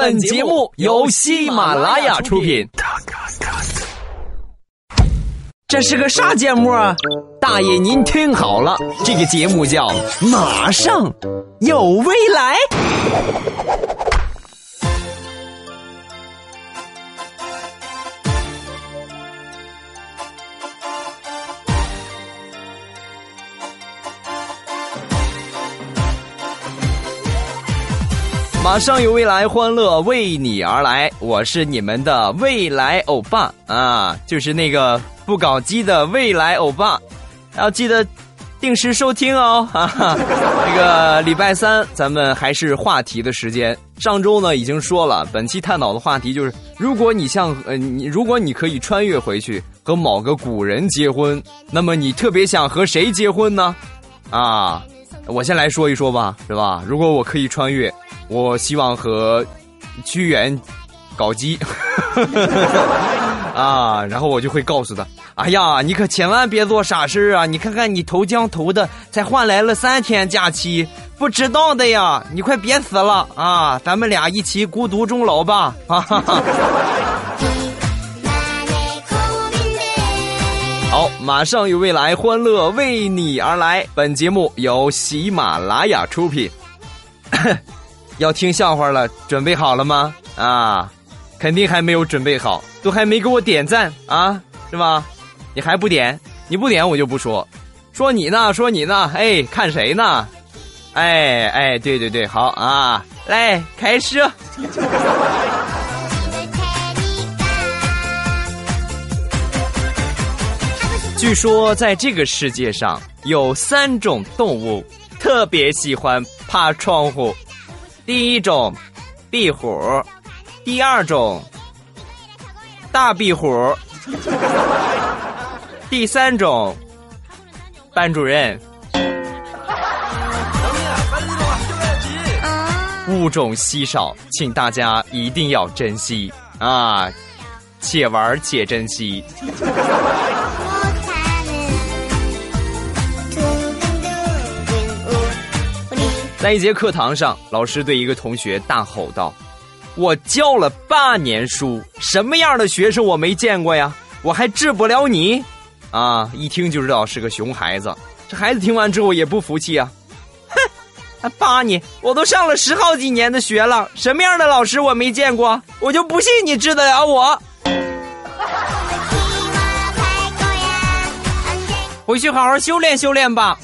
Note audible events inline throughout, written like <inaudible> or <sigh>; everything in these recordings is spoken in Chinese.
本节目由喜马拉雅出品。这是个啥节目啊？大爷，您听好了，这个节目叫《马上有未来》。马上有未来，欢乐为你而来。我是你们的未来欧巴啊，就是那个不搞基的未来欧巴，要记得定时收听哦。<laughs> 哈哈，这个礼拜三咱们还是话题的时间。上周呢已经说了，本期探讨的话题就是：如果你像呃你，如果你可以穿越回去和某个古人结婚，那么你特别想和谁结婚呢？啊，我先来说一说吧，是吧？如果我可以穿越。我希望和屈原搞基 <laughs> 啊，然后我就会告诉他：“哎呀，你可千万别做傻事啊！你看看你投江投的，才换来了三天假期，不知道的呀！你快别死了啊！咱们俩一起孤独终老吧！”啊哈哈。<laughs> 马上有未来，欢乐为你而来。本节目由喜马拉雅出品。<coughs> 要听笑话了，准备好了吗？啊，肯定还没有准备好，都还没给我点赞啊，是吧？你还不点？你不点我就不说，说你呢，说你呢，哎，看谁呢？哎哎，对对对，好啊，来开始。据说在这个世界上有三种动物特别喜欢爬窗户。第一种，壁虎；第二种，大壁虎；第三种，班主任。物种稀少，请大家一定要珍惜啊！且玩且珍惜。在一节课堂上，老师对一个同学大吼道：“我教了八年书，什么样的学生我没见过呀？我还治不了你？啊！一听就知道是个熊孩子。这孩子听完之后也不服气啊，哼！八年，我都上了十好几年的学了，什么样的老师我没见过？我就不信你治得了我！回去好好修炼修炼吧。”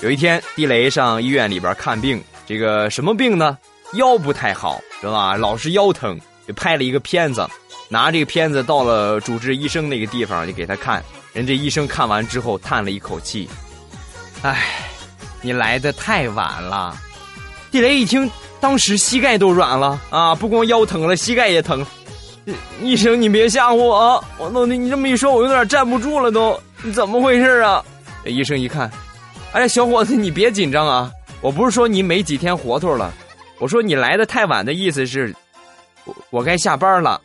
有一天，地雷上医院里边看病，这个什么病呢？腰不太好，是吧？老是腰疼，就拍了一个片子，拿这个片子到了主治医生那个地方，就给他看。人这医生看完之后叹了一口气：“哎，你来的太晚了。”地雷一听，当时膝盖都软了啊！不光腰疼了，膝盖也疼。医生，你别吓唬我啊，我都你这么一说，我有点站不住了，都你怎么回事啊？医生一看。哎，小伙子，你别紧张啊！我不是说你没几天活头了，我说你来的太晚的意思是，我我该下班了。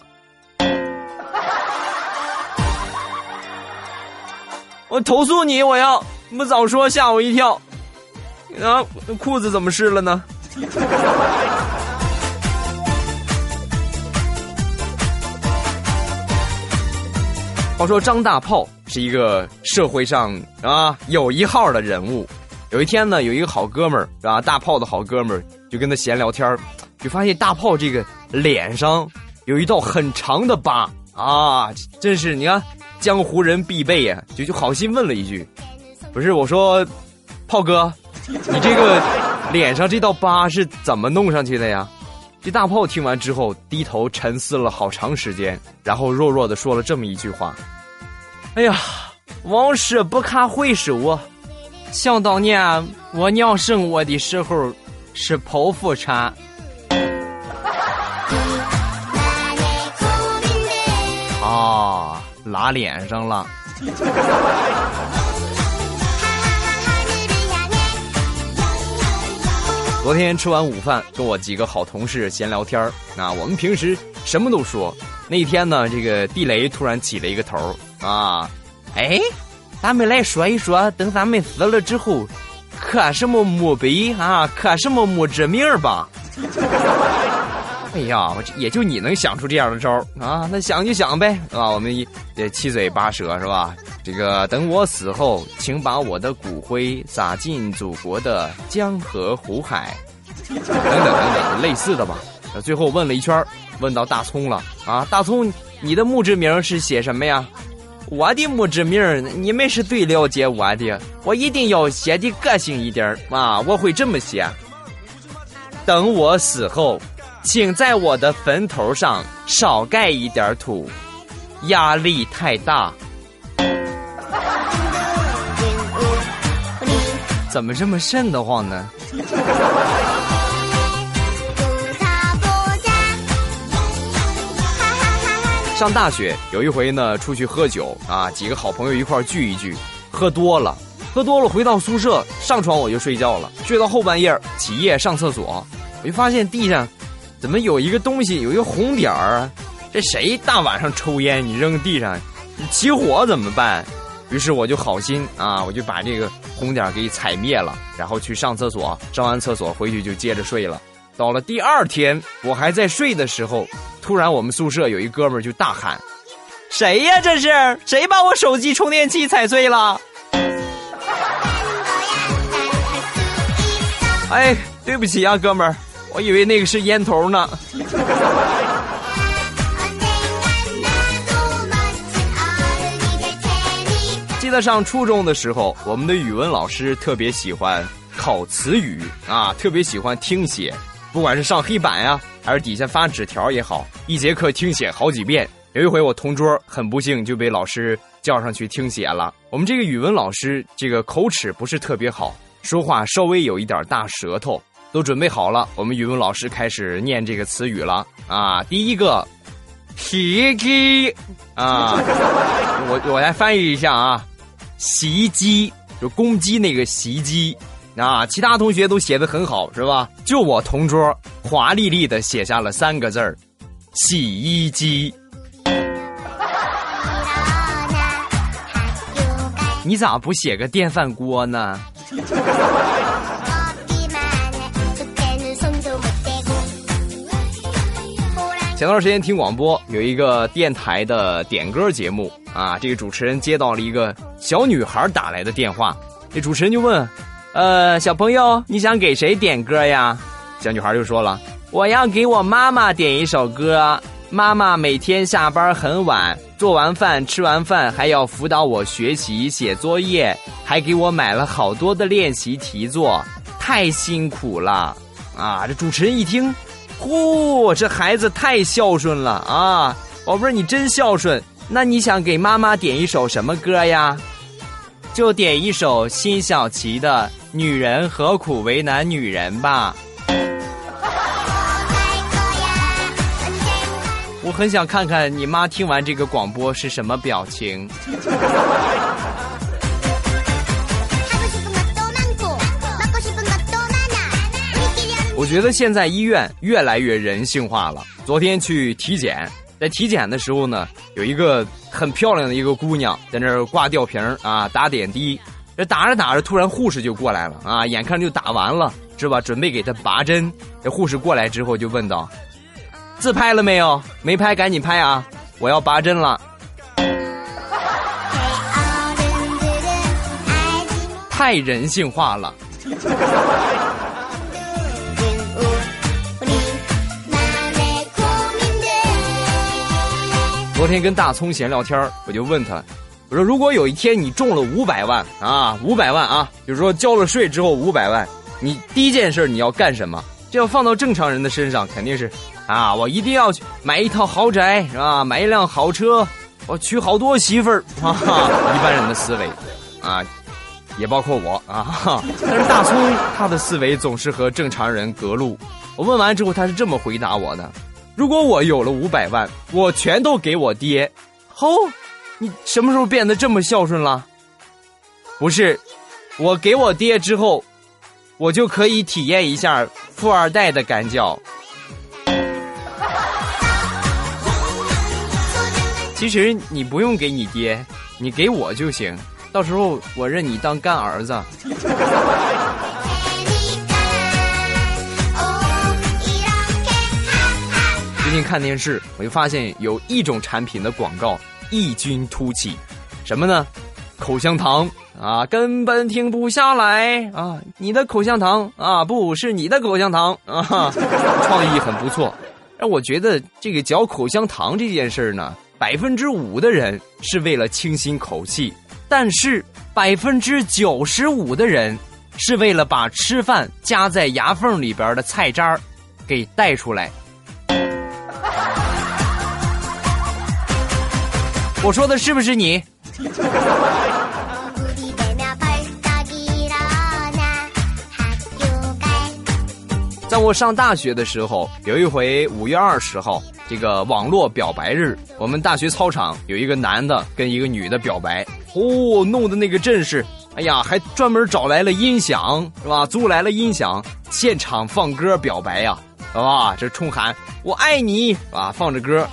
我投诉你，我要你不早说，吓我一跳。啊，裤子怎么湿了呢？<laughs> 话说张大炮。是一个社会上啊有一号的人物。有一天呢，有一个好哥们儿啊？大炮的好哥们儿就跟他闲聊天就发现大炮这个脸上有一道很长的疤啊，真是你看江湖人必备呀。就就好心问了一句：“不是我说，炮哥，你这个脸上这道疤是怎么弄上去的呀？”这大炮听完之后低头沉思了好长时间，然后弱弱的说了这么一句话。哎呀，往事不堪回首啊！想当年我娘生我的时候是剖腹产，<laughs> 啊，拉脸上了。昨天吃完午饭，跟我几个好同事闲聊天儿啊，我们平时什么都说。那天呢，这个地雷突然起了一个头啊，哎，咱们来说一说，等咱们死了之后，刻什么墓碑啊？刻什么墓志铭吧？<laughs> 哎呀，也就你能想出这样的招啊？那想就想呗，啊？我们这七嘴八舌是吧？这个等我死后，请把我的骨灰撒进祖国的江河湖海，等等等等，类似的吧。最后问了一圈，问到大葱了啊！大葱，你的墓志铭是写什么呀？我的墓志铭，你们是最了解我的。我一定要写的个性一点啊！我会这么写：等我死后，请在我的坟头上少盖一点土，压力太大。<laughs> 怎么这么瘆得慌呢？上大学有一回呢，出去喝酒啊，几个好朋友一块聚一聚，喝多了，喝多了回到宿舍，上床我就睡觉了，睡到后半夜起夜上厕所，我就发现地上怎么有一个东西，有一个红点儿？这谁大晚上抽烟你扔地上，起火怎么办？于是我就好心啊，我就把这个红点给踩灭了，然后去上厕所，上完厕所回去就接着睡了。到了第二天，我还在睡的时候，突然我们宿舍有一哥们儿就大喊：“谁呀？这是谁把我手机充电器踩碎了？”哎，对不起啊，哥们儿，我以为那个是烟头呢。记得上初中的时候，我们的语文老师特别喜欢考词语啊，特别喜欢听写。不管是上黑板呀，还是底下发纸条也好，一节课听写好几遍。有一回我同桌很不幸就被老师叫上去听写了。我们这个语文老师这个口齿不是特别好，说话稍微有一点大舌头。都准备好了，我们语文老师开始念这个词语了啊！第一个，洗衣机啊，<laughs> 我我来翻译一下啊，洗衣机就公鸡那个洗衣机。啊，其他同学都写的很好，是吧？就我同桌华丽丽的写下了三个字儿：洗衣机。<laughs> 你咋不写个电饭锅呢？<laughs> 前段时间听广播，有一个电台的点歌节目啊，这个主持人接到了一个小女孩打来的电话，这主持人就问。呃，小朋友，你想给谁点歌呀？小女孩就说了：“我要给我妈妈点一首歌。妈妈每天下班很晚，做完饭、吃完饭还要辅导我学习、写作业，还给我买了好多的练习题做，太辛苦了。”啊，这主持人一听，呼，这孩子太孝顺了啊！宝贝儿，你真孝顺。那你想给妈妈点一首什么歌呀？就点一首辛晓琪的。女人何苦为难女人吧？我很想看看你妈听完这个广播是什么表情。我觉得现在医院越来越人性化了。昨天去体检，在体检的时候呢，有一个很漂亮的一个姑娘在那儿挂吊瓶啊，打点滴。这打着打着，突然护士就过来了啊！眼看就打完了，是吧？准备给她拔针。这护士过来之后就问道：“自拍了没有？没拍，赶紧拍啊！我要拔针了。<laughs> ”太人性化了。昨天跟大葱闲聊天我就问他。我说，如果有一天你中了五百万啊，五百万啊，就是说交了税之后五百万，你第一件事你要干什么？这要放到正常人的身上，肯定是啊，我一定要去买一套豪宅，是吧？买一辆好车，我娶好多媳妇儿啊！<laughs> 一般人的思维啊，也包括我啊。<laughs> 但是大葱他的思维总是和正常人隔路。我问完之后，他是这么回答我的：如果我有了五百万，我全都给我爹。吼！你什么时候变得这么孝顺了？不是，我给我爹之后，我就可以体验一下富二代的感觉。其实你不用给你爹，你给我就行。到时候我认你当干儿子。近看电视，我就发现有一种产品的广告异军突起，什么呢？口香糖啊，根本停不下来啊！你的口香糖啊，不是你的口香糖啊，创意很不错。但我觉得这个嚼口香糖这件事呢，百分之五的人是为了清新口气，但是百分之九十五的人是为了把吃饭夹在牙缝里边的菜渣儿给带出来。我说的是不是你？在我上大学的时候，有一回五月二十号，这个网络表白日，我们大学操场有一个男的跟一个女的表白，哦，弄的那个阵势，哎呀，还专门找来了音响，是吧？租来了音响，现场放歌表白呀，啊？这冲喊我爱你，啊，放着歌。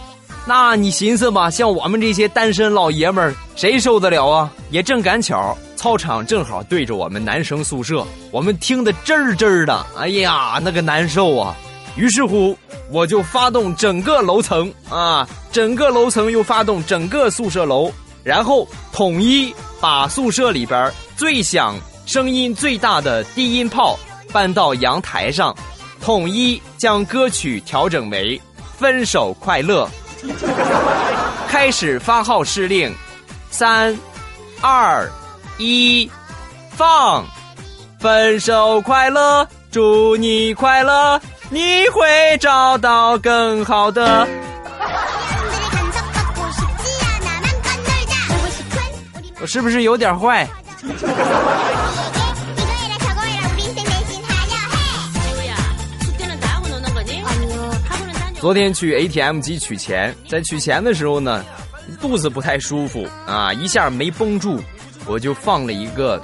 那你寻思吧，像我们这些单身老爷们儿，谁受得了啊？也正赶巧，操场正好对着我们男生宿舍，我们听得真儿真儿的，哎呀，那个难受啊！于是乎，我就发动整个楼层啊，整个楼层又发动整个宿舍楼，然后统一把宿舍里边最响、声音最大的低音炮搬到阳台上，统一将歌曲调整为《分手快乐》。<laughs> 开始发号施令，三、二、一，放！分手快乐，祝你快乐，你会找到更好的。我是不是有点坏？昨天去 ATM 机取钱，在取钱的时候呢，肚子不太舒服啊，一下没绷住，我就放了一个，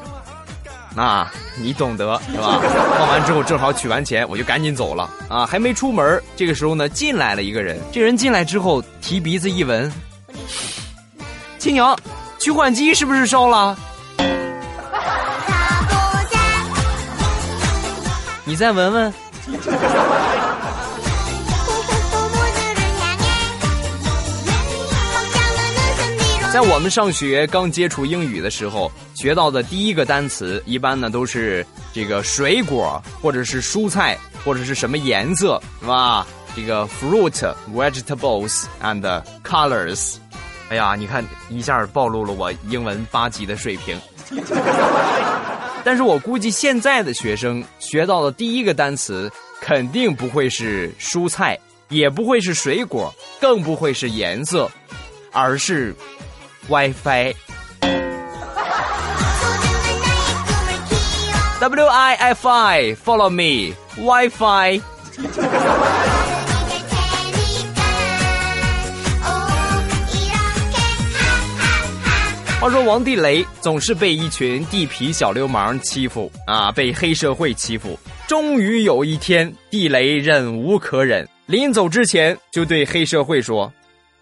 啊，你懂得是吧？<laughs> 放完之后正好取完钱，我就赶紧走了啊，还没出门，这个时候呢，进来了一个人，这人进来之后提鼻子一闻，<sighs> 亲娘，取款机是不是烧了？<laughs> 你再闻闻。在我们上学刚接触英语的时候，学到的第一个单词，一般呢都是这个水果，或者是蔬菜，或者是什么颜色，是吧？这个 fruit、vegetables and colors。哎呀，你看一下暴露了我英文八级的水平。<laughs> 但是我估计现在的学生学到的第一个单词，肯定不会是蔬菜，也不会是水果，更不会是颜色，而是。WiFi。W I F I，Follow me，WiFi。话说王地雷总是被一群地痞小流氓欺负啊，被黑社会欺负。终于有一天，地雷忍无可忍，临走之前就对黑社会说。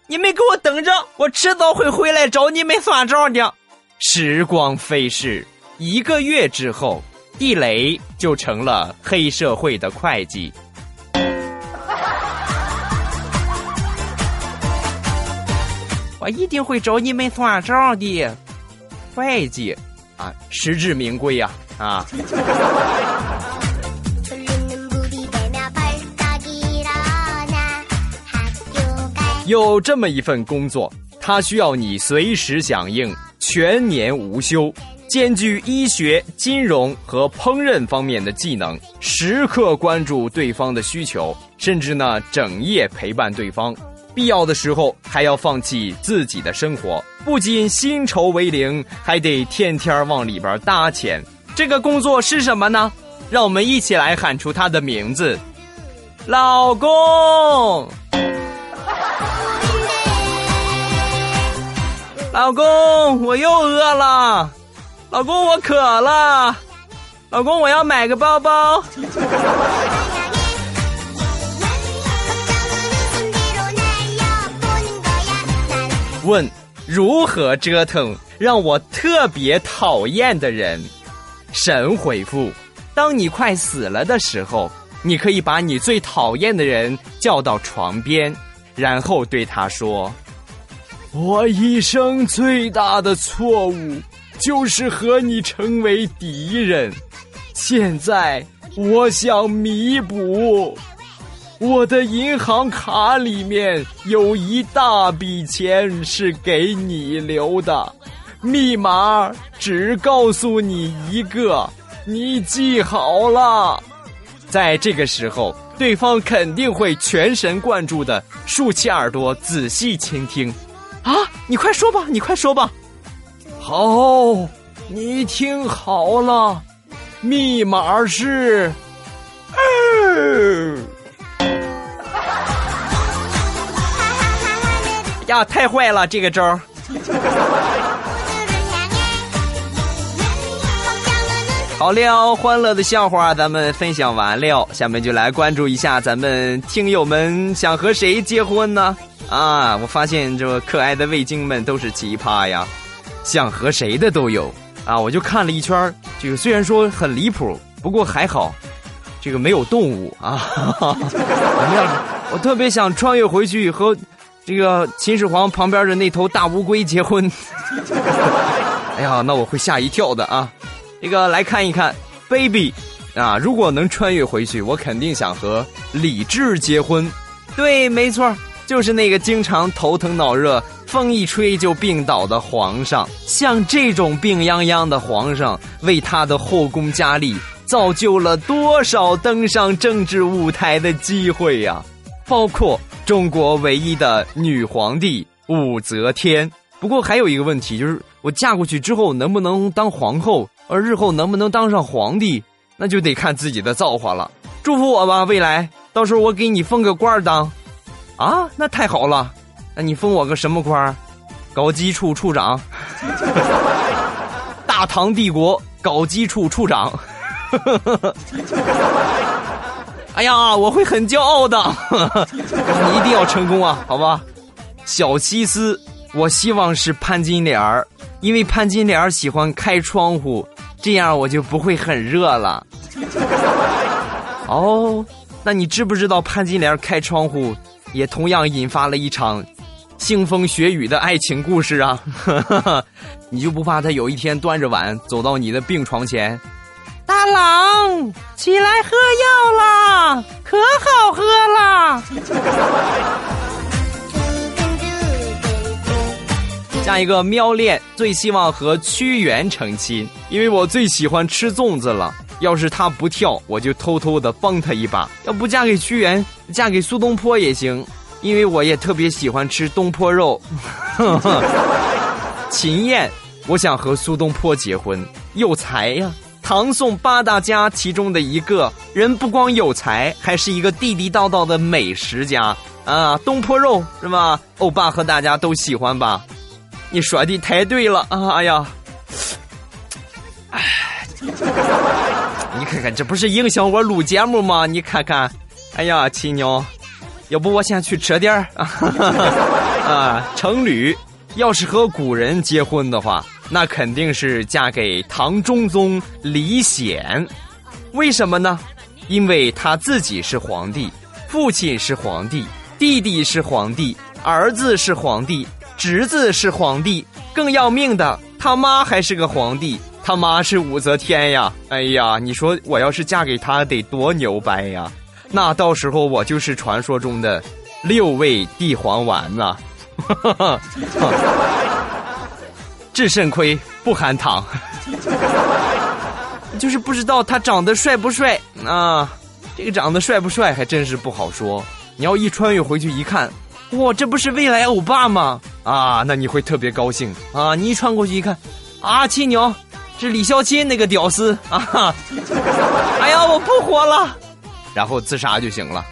你们给我等着，我迟早会回来找你们算账的。时光飞逝，一个月之后，地雷就成了黑社会的会计。<laughs> 我一定会找你们算账的，会计啊，实至名归呀啊！<laughs> 有这么一份工作，它需要你随时响应，全年无休，兼具医学、金融和烹饪方面的技能，时刻关注对方的需求，甚至呢整夜陪伴对方，必要的时候还要放弃自己的生活，不仅薪酬为零，还得天天往里边搭钱。这个工作是什么呢？让我们一起来喊出它的名字：老公。老公，我又饿了。老公，我渴了。老公，我要买个包包。问，如何折腾让我特别讨厌的人？神回复：当你快死了的时候，你可以把你最讨厌的人叫到床边，然后对他说：“我一生最大的错误就是和你成为敌人，现在我想弥补。”我的银行卡里面有一大笔钱是给你留的，密码只告诉你一个，你记好了。在这个时候，对方肯定会全神贯注的竖起耳朵仔细倾听。啊，你快说吧，你快说吧。好，你听好了，密码是二。呀，太坏了！这个招好了，欢乐的笑话咱们分享完了，下面就来关注一下咱们听友们想和谁结婚呢？啊，我发现这可爱的味精们都是奇葩呀，想和谁的都有啊！我就看了一圈，这个虽然说很离谱，不过还好，这个没有动物啊。<laughs> 我们要，我特别想穿越回去和。这个秦始皇旁边的那头大乌龟结婚，<laughs> 哎呀，那我会吓一跳的啊！这个来看一看，baby，啊，如果能穿越回去，我肯定想和李治结婚。对，没错，就是那个经常头疼脑热、风一吹就病倒的皇上。像这种病殃殃的皇上，为他的后宫佳丽造就了多少登上政治舞台的机会呀！包括。中国唯一的女皇帝武则天。不过还有一个问题，就是我嫁过去之后能不能当皇后，而日后能不能当上皇帝，那就得看自己的造化了。祝福我吧，未来到时候我给你封个官当。啊，那太好了。那你封我个什么官？搞基处处长。<laughs> 大唐帝国搞基处处长。<laughs> 哎呀，我会很骄傲的，<laughs> 你一定要成功啊，好吧？小西斯，我希望是潘金莲儿，因为潘金莲儿喜欢开窗户，这样我就不会很热了。哦，那你知不知道潘金莲开窗户，也同样引发了一场腥风血雨的爱情故事啊？<laughs> 你就不怕他有一天端着碗走到你的病床前？大郎，起来喝药啦，可好喝啦！下一个喵恋最希望和屈原成亲，因为我最喜欢吃粽子了。要是他不跳，我就偷偷的帮他一把。要不嫁给屈原，嫁给苏东坡也行，因为我也特别喜欢吃东坡肉。<laughs> 秦燕，我想和苏东坡结婚，有才呀。唐宋八大家其中的一个人，不光有才，还是一个地地道道的美食家啊！东坡肉是吧？欧巴和大家都喜欢吧？你说的太对了啊！哎呀，看看，这不是影响我录节目吗？你看看，哎呀，亲娘，要不我先去吃点儿 <laughs> 啊？成吕，要是和古人结婚的话。那肯定是嫁给唐中宗李显，为什么呢？因为他自己是皇帝，父亲是皇帝，弟弟是皇帝，儿子是皇帝，侄子是皇帝，更要命的，他妈还是个皇帝，他妈是武则天呀！哎呀，你说我要是嫁给他得多牛掰呀！那到时候我就是传说中的六味地黄丸呐！<laughs> 治肾亏不含糖，<laughs> 就是不知道他长得帅不帅啊？这个长得帅不帅还真是不好说。你要一穿越回去一看，哇，这不是未来欧巴吗？啊，那你会特别高兴啊！你一穿过去一看，啊，亲娘，是李孝钦那个屌丝啊！哎呀，我不活了，然后自杀就行了。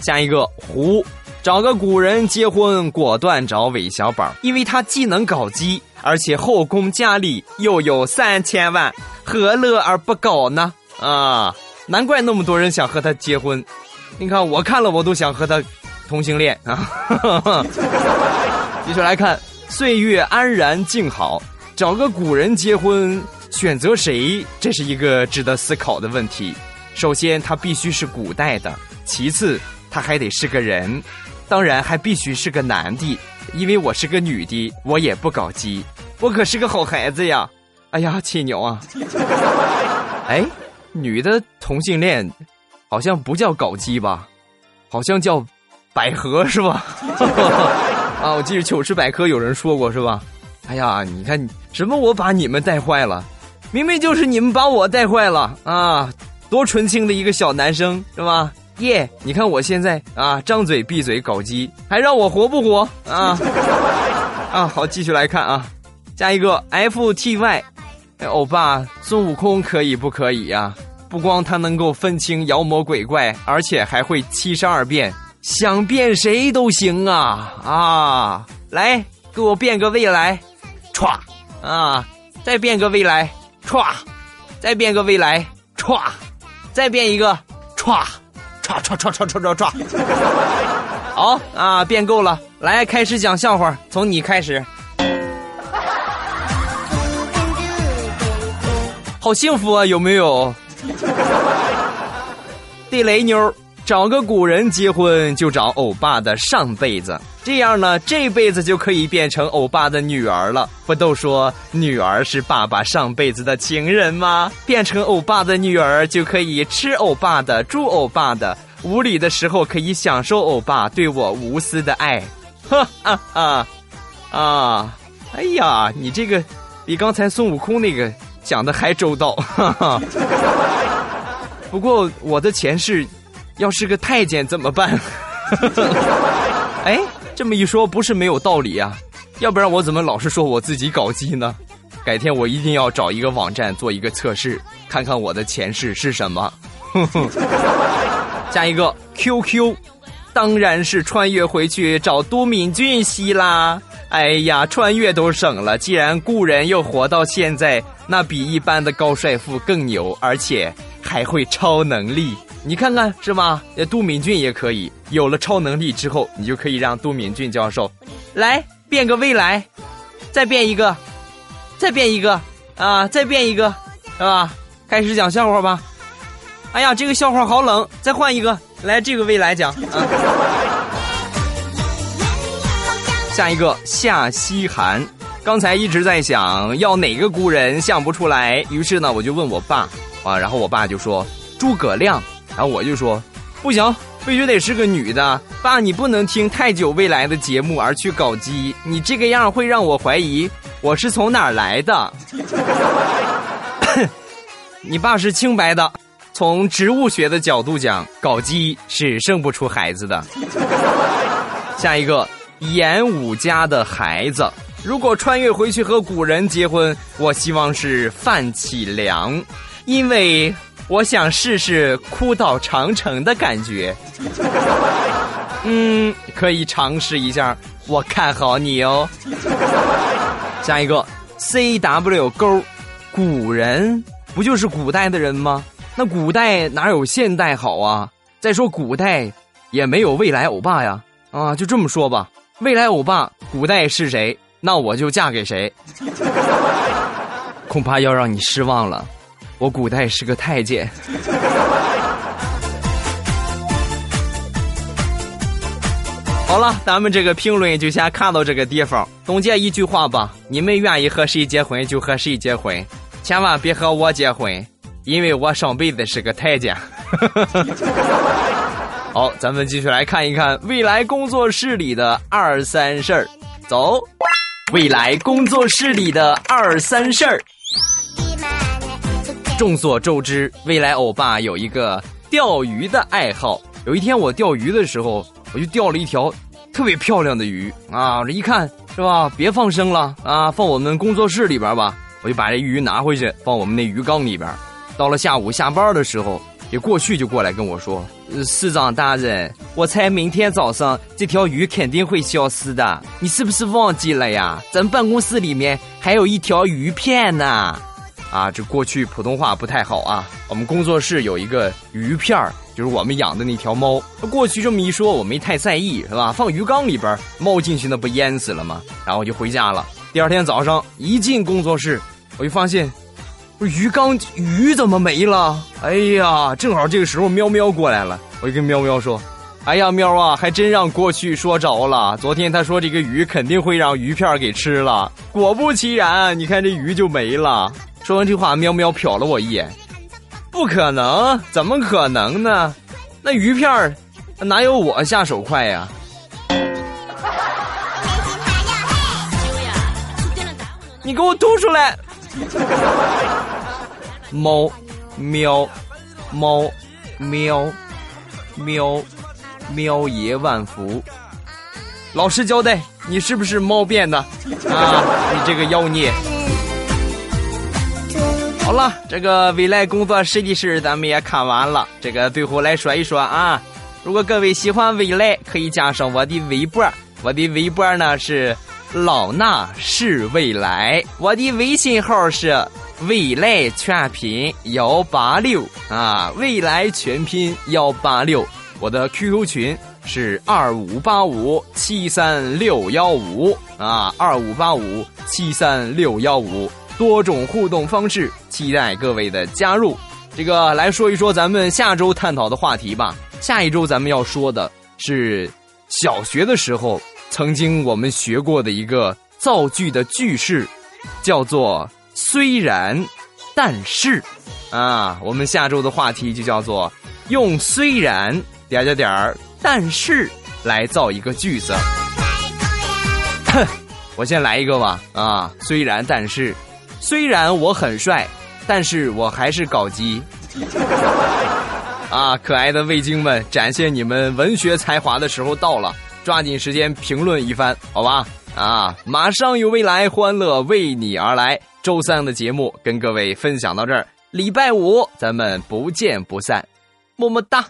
下一个胡。找个古人结婚，果断找韦小宝，因为他既能搞基，而且后宫佳丽又有三千万，何乐而不搞呢？啊，难怪那么多人想和他结婚。你看，我看了我都想和他同性恋啊。<laughs> 继续来看，岁月安然静好，找个古人结婚，选择谁？这是一个值得思考的问题。首先，他必须是古代的；其次，他还得是个人；当然，还必须是个男的，因为我是个女的，我也不搞基，我可是个好孩子呀！<laughs> 哎呀，气牛啊！哎，女的同性恋，好像不叫搞基吧？好像叫百合是吧？<laughs> 啊，我记得糗事百科有人说过是吧？哎呀，你看什么？我把你们带坏了，明明就是你们把我带坏了啊！多纯情的一个小男生是吧？耶！你看我现在啊，张嘴闭嘴搞基，还让我活不活啊？<laughs> 啊，好，继续来看啊，加一个 F T Y，欧巴孙悟空可以不可以呀？不光他能够分清妖魔鬼怪，而且还会七十二变。想变谁都行啊啊！来，给我变个未来，歘啊！再变个未来，歘！再变个未来，歘！再变一个，歘！歘歘歘歘歘歘歘！<laughs> 好啊，变够了，来开始讲笑话，从你开始。好幸福啊，有没有？地雷妞。找个古人结婚就找欧巴的上辈子，这样呢，这辈子就可以变成欧巴的女儿了。不都说女儿是爸爸上辈子的情人吗？变成欧巴的女儿就可以吃欧巴的、住欧巴的，无理的时候可以享受欧巴对我无私的爱。哈哈哈！啊，哎呀，你这个比刚才孙悟空那个讲的还周到。哈哈。不过我的前世。要是个太监怎么办？<laughs> 哎，这么一说不是没有道理啊，要不然我怎么老是说我自己搞基呢？改天我一定要找一个网站做一个测试，看看我的前世是什么。<laughs> 加一个 QQ，当然是穿越回去找都敏俊熙啦。哎呀，穿越都省了，既然故人又活到现在，那比一般的高帅富更牛，而且还会超能力。你看看是吧？杜敏俊也可以有了超能力之后，你就可以让杜敏俊教授来变个未来，再变一个，再变一个啊，再变一个，是吧？开始讲笑话吧。哎呀，这个笑话好冷，再换一个，来这个未来讲啊。下一个夏西寒，刚才一直在想要哪个古人，想不出来，于是呢我就问我爸啊，然后我爸就说诸葛亮。然后我就说，不行，必须得是个女的。爸，你不能听太久未来的节目而去搞基，你这个样会让我怀疑我是从哪儿来的。<clears throat> 你爸是清白的，从植物学的角度讲，搞基是生不出孩子的。下一个，演武家的孩子，如果穿越回去和古人结婚，我希望是范启良，因为。我想试试哭倒长城的感觉，<laughs> 嗯，可以尝试一下，我看好你哦。下一个，C W 勾，古人不就是古代的人吗？那古代哪有现代好啊？再说古代也没有未来欧巴呀，啊，就这么说吧，未来欧巴古代是谁，那我就嫁给谁。<laughs> 恐怕要让你失望了。我古代是个太监。<laughs> 好了，咱们这个评论就先看到这个地方。总结一句话吧：你们愿意和谁结婚就和谁结婚，千万别和我结婚，因为我上辈子是个太监。<laughs> 好，咱们继续来看一看未来工作室里的二三事儿。走，未来工作室里的二三事儿。众所周知，未来欧巴有一个钓鱼的爱好。有一天我钓鱼的时候，我就钓了一条特别漂亮的鱼啊！这一看是吧？别放生了啊，放我们工作室里边吧。我就把这鱼拿回去，放我们那鱼缸里边。到了下午下班的时候，也过去就过来跟我说：“市长大人，我猜明天早上这条鱼肯定会消失的，你是不是忘记了呀？咱办公室里面还有一条鱼片呢。”啊，这过去普通话不太好啊。我们工作室有一个鱼片儿，就是我们养的那条猫。过去这么一说，我没太在意，是吧？放鱼缸里边，猫进去那不淹死了吗？然后我就回家了。第二天早上一进工作室，我就发现，鱼缸鱼怎么没了？哎呀，正好这个时候喵喵过来了，我就跟喵喵说。哎呀，喵啊，还真让过去说着了。昨天他说这个鱼肯定会让鱼片给吃了，果不其然，你看这鱼就没了。说完这话，喵喵瞟了我一眼，不可能，怎么可能呢？那鱼片哪有我下手快呀？你给我吐出来！猫，喵，猫，喵，喵。喵爷万福，老实交代，你是不是猫变的？啊，你这个妖孽！好了，这个未来工作室的事咱们也看完了。这个最后来说一说啊，如果各位喜欢未来，可以加上我的微博，我的微博呢是老衲是未来，我的微信号是未来全拼幺八六啊，未来全拼幺八六。我的 QQ 群是二五八五七三六幺五啊，二五八五七三六幺五，多种互动方式，期待各位的加入。这个来说一说咱们下周探讨的话题吧。下一周咱们要说的是小学的时候曾经我们学过的一个造句的句式，叫做“虽然，但是”。啊，我们下周的话题就叫做用“虽然”。点点点儿，但是来造一个句子。哼，<laughs> 我先来一个吧。啊，虽然但是，虽然我很帅，但是我还是搞基。<laughs> 啊，可爱的味精们，展现你们文学才华的时候到了，抓紧时间评论一番，好吧？啊，马上有未来，欢乐为你而来。周三的节目跟各位分享到这儿，礼拜五咱们不见不散，么么哒。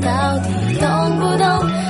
到底懂不懂？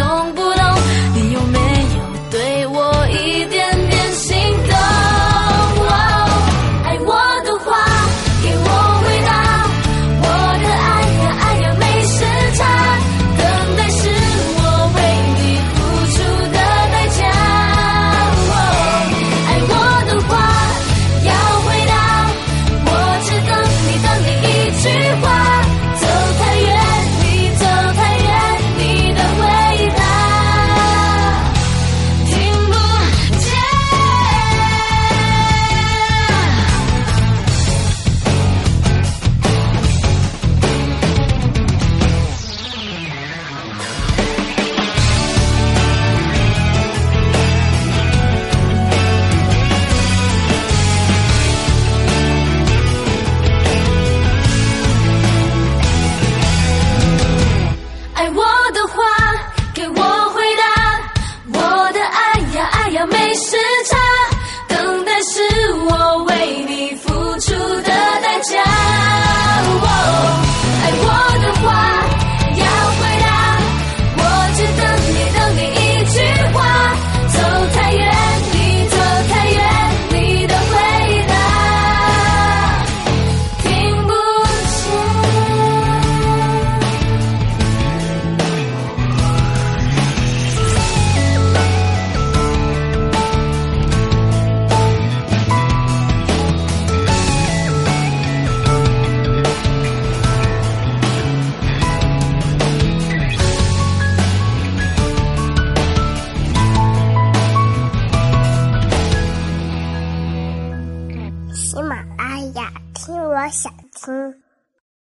don't I want